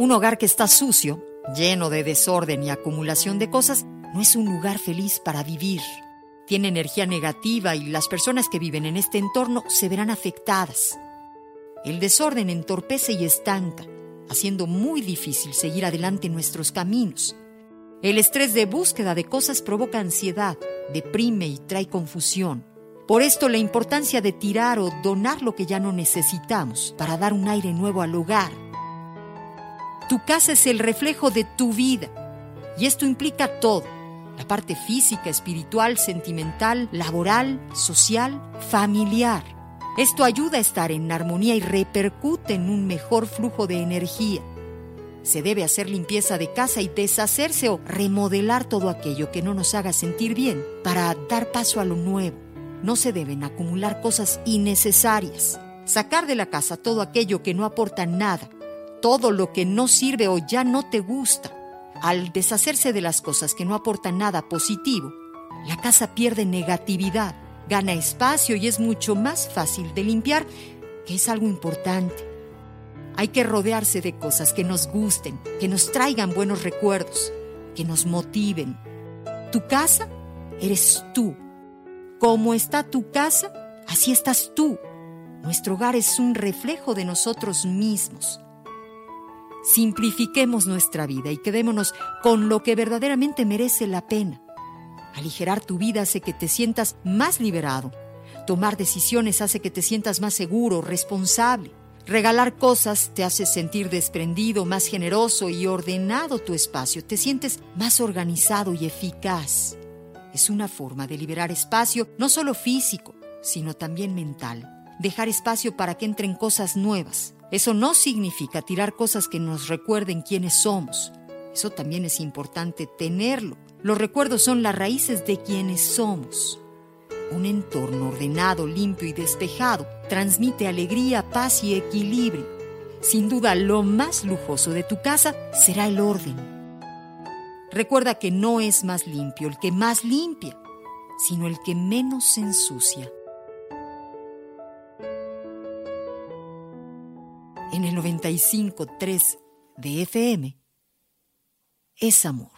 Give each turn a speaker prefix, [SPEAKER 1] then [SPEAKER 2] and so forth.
[SPEAKER 1] Un hogar que está sucio, lleno de desorden y acumulación de cosas, no es un lugar feliz para vivir. Tiene energía negativa y las personas que viven en este entorno se verán afectadas. El desorden entorpece y estanca, haciendo muy difícil seguir adelante nuestros caminos. El estrés de búsqueda de cosas provoca ansiedad, deprime y trae confusión. Por esto la importancia de tirar o donar lo que ya no necesitamos para dar un aire nuevo al hogar. Tu casa es el reflejo de tu vida y esto implica todo, la parte física, espiritual, sentimental, laboral, social, familiar. Esto ayuda a estar en armonía y repercute en un mejor flujo de energía. Se debe hacer limpieza de casa y deshacerse o remodelar todo aquello que no nos haga sentir bien para dar paso a lo nuevo. No se deben acumular cosas innecesarias. Sacar de la casa todo aquello que no aporta nada, todo lo que no sirve o ya no te gusta. Al deshacerse de las cosas que no aportan nada positivo, la casa pierde negatividad, gana espacio y es mucho más fácil de limpiar, que es algo importante. Hay que rodearse de cosas que nos gusten, que nos traigan buenos recuerdos, que nos motiven. Tu casa eres tú. Como está tu casa, así estás tú. Nuestro hogar es un reflejo de nosotros mismos. Simplifiquemos nuestra vida y quedémonos con lo que verdaderamente merece la pena. Aligerar tu vida hace que te sientas más liberado. Tomar decisiones hace que te sientas más seguro, responsable. Regalar cosas te hace sentir desprendido, más generoso y ordenado tu espacio. Te sientes más organizado y eficaz. Es una forma de liberar espacio, no solo físico, sino también mental. Dejar espacio para que entren cosas nuevas. Eso no significa tirar cosas que nos recuerden quiénes somos. Eso también es importante tenerlo. Los recuerdos son las raíces de quienes somos. Un entorno ordenado, limpio y despejado transmite alegría, paz y equilibrio. Sin duda, lo más lujoso de tu casa será el orden. Recuerda que no es más limpio el que más limpia, sino el que menos ensucia. En el 95.3 de FM es amor.